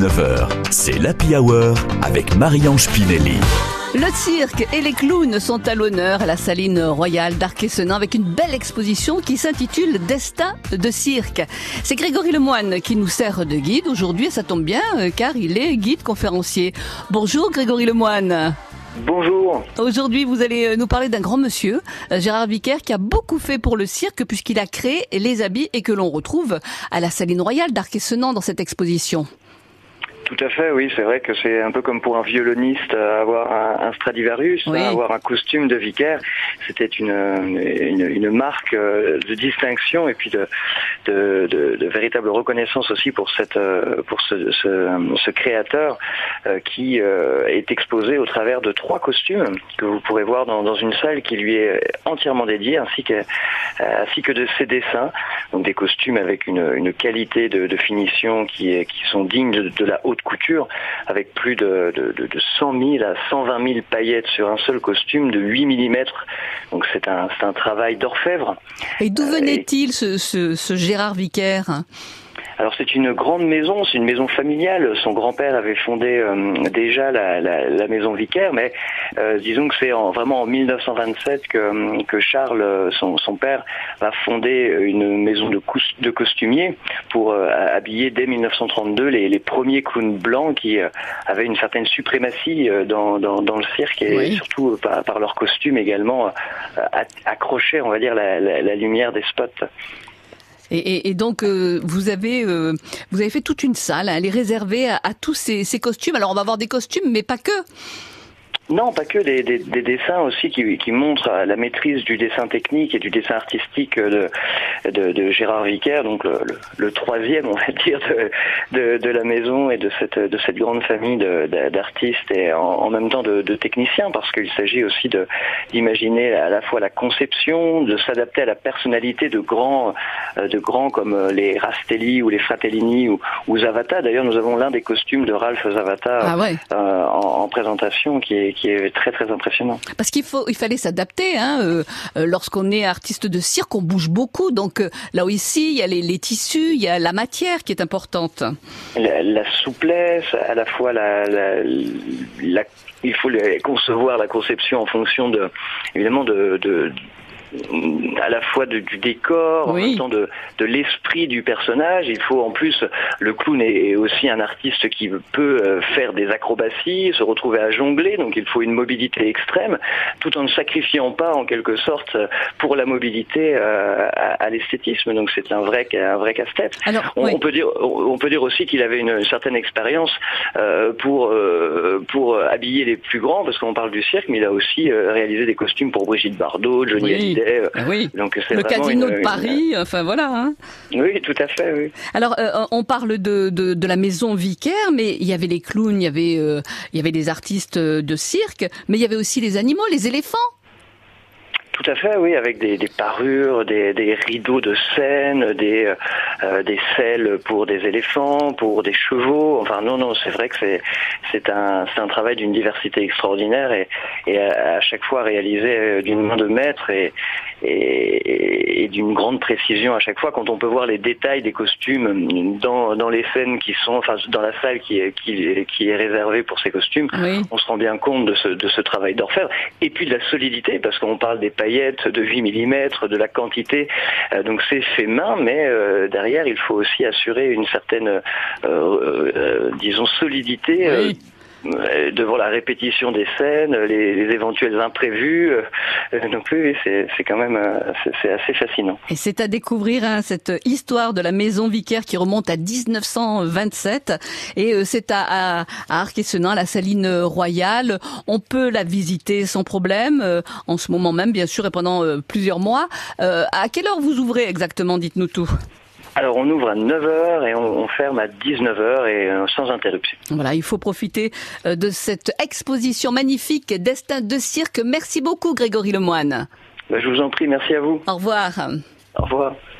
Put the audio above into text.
19h, c'est l'Happy Hour avec Marie-Ange Pinelli. Le cirque et les clowns sont à l'honneur à la Saline Royale d'Arc-et-Senans avec une belle exposition qui s'intitule Destin de cirque. C'est Grégory Lemoine qui nous sert de guide aujourd'hui et ça tombe bien euh, car il est guide conférencier. Bonjour Grégory Lemoine. Bonjour. Aujourd'hui, vous allez euh, nous parler d'un grand monsieur, euh, Gérard Vicaire, qui a beaucoup fait pour le cirque puisqu'il a créé les habits et que l'on retrouve à la Saline Royale d'Arc-et-Senans dans cette exposition. Tout à fait, oui, c'est vrai que c'est un peu comme pour un violoniste euh, avoir un, un Stradivarius, Oui. hein, avoir un costume de vicaire. C'était une, une, marque euh, de distinction et puis de, de, véritable reconnaissance aussi pour cette euh, pour ce, ce, créateur euh, qui est exposé au travers de trois costumes que vous pourrez voir dans, une salle qui lui est entièrement dédiée, ainsi que ainsi que de ses dessins. Donc des costumes avec une, une qualité de, finition qui est qui sont dignes de, de la haute couture, avec plus de, de 100 000 à 120 000 paillettes sur un seul costume de 8 mm. Donc c'est un, c'est un travail d'orfèvre. Et d'où Euh, venait-il ce, ce, ce Gérard Vicaire? Alors c'est une grande maison, c'est une maison familiale. Son grand-père avait fondé euh, déjà la, la, la maison Vicaire, mais euh, disons que c'est en, vraiment en 1927 que, que Charles, euh, son, son père, va fonder une maison de, cous- de costumiers pour euh, habiller dès 1932 les, les premiers clowns blancs qui euh, avaient une certaine suprématie euh, dans, dans, dans le cirque et Oui. surtout euh, par, par leurs costumes également euh, a- accrochaient, on va dire, la, la, la lumière des spots. Et, donc euh, vous avez euh, vous avez fait toute une salle, hein, elle est réservée à, à tous ces, ces costumes. Alors on va avoir des costumes, mais pas que. Non, pas que des, des, des dessins aussi qui, qui montrent la maîtrise du dessin technique et du dessin artistique de, de, de Gérard Vicaire, donc le, le, le troisième, on va dire, de, de, de la maison et de cette, de cette grande famille d'artistes et en, en même temps de, de techniciens, parce qu'il s'agit aussi d'imaginer à la fois la conception, de s'adapter à la personnalité de grands, euh, de grands comme euh, les Rastelli ou les Fratellini ou, ou Zavata. D'ailleurs, nous avons l'un des costumes de Ralph Zavata Ah ouais. euh, en, en présentation qui est, qui est très très impressionnant. Parce qu'il faut, il fallait s'adapter. Hein, euh, euh, Lorsqu'on est artiste de cirque, on bouge beaucoup. Donc euh, là aussi, il y a les, les tissus, il y a la matière qui est importante. La, la souplesse, à la fois la, la, la- il faut les- concevoir la conception en fonction de évidemment de, de à la fois de- du décor, en Oui. même temps de, de l'esprit du personnage. Il faut en plus, le clown est aussi un artiste qui peut euh, faire des acrobaties, se retrouver à jongler, donc il faut une mobilité extrême, tout en ne sacrifiant pas en quelque sorte pour la mobilité euh, à, à l'esthétisme. Donc c'est un vrai, un vrai casse-tête. On, oui. on peut dire, on peut dire aussi qu'il avait une certaine expérience euh, pour euh, pour habiller les plus grands, parce qu'on parle du cirque, mais il a aussi euh, réalisé des costumes pour Brigitte Bardot, Johnny Oui. Hallyday. Ah oui. Donc c'est Le casino une- de une- Paris, enfin voilà. Hein. Oui, tout à fait. Oui. Alors, euh, on parle de, de, de la maison Vicaire, mais il y avait les clowns, il y avait, euh, il y avait des artistes de cirque, mais il y avait aussi les animaux, les éléphants. Tout à fait, oui, avec des, des parures, des, des rideaux de scène, des, euh, des selles pour des éléphants, pour des chevaux. Enfin, non, non, c'est vrai que c'est c'est un c'est un travail d'une diversité extraordinaire et, et à, à chaque fois réalisé euh, d'une main de maître et et, et d'une grande précision à chaque fois. Quand on peut voir les détails des costumes dans dans les scènes qui sont, enfin, dans la salle qui est qui, qui est réservée pour ces costumes, Oui. on se rend bien compte de ce, de ce travail d'orfèvre et puis de la solidité parce qu'on parle des paillettes de 8 mm, de la quantité. Euh, donc c'est fait main, mais euh, derrière il faut aussi assurer une certaine, euh, euh, disons, solidité. euh, Oui. Euh, devant la répétition des scènes, les, les éventuels imprévus, euh, euh, donc oui, oui, c'est quand même euh, c'est- assez fascinant. Et c'est à découvrir hein, cette histoire de la maison Vicaire qui remonte à 1927 et euh, c'est à, à, à Arc-et-Senans, à la Saline Royale. On peut la visiter sans problème euh, en ce moment même, bien sûr, et pendant euh, plusieurs mois. Euh, à quelle heure vous ouvrez exactement Dites-nous tout? Alors on ouvre à 9h et on, on ferme à 19h et euh, sans interruption. Voilà, il faut profiter euh, de cette exposition magnifique Destin de cirque. Merci beaucoup Grégory Lemoine. Ben, je vous en prie, merci à vous. Au revoir. Au revoir.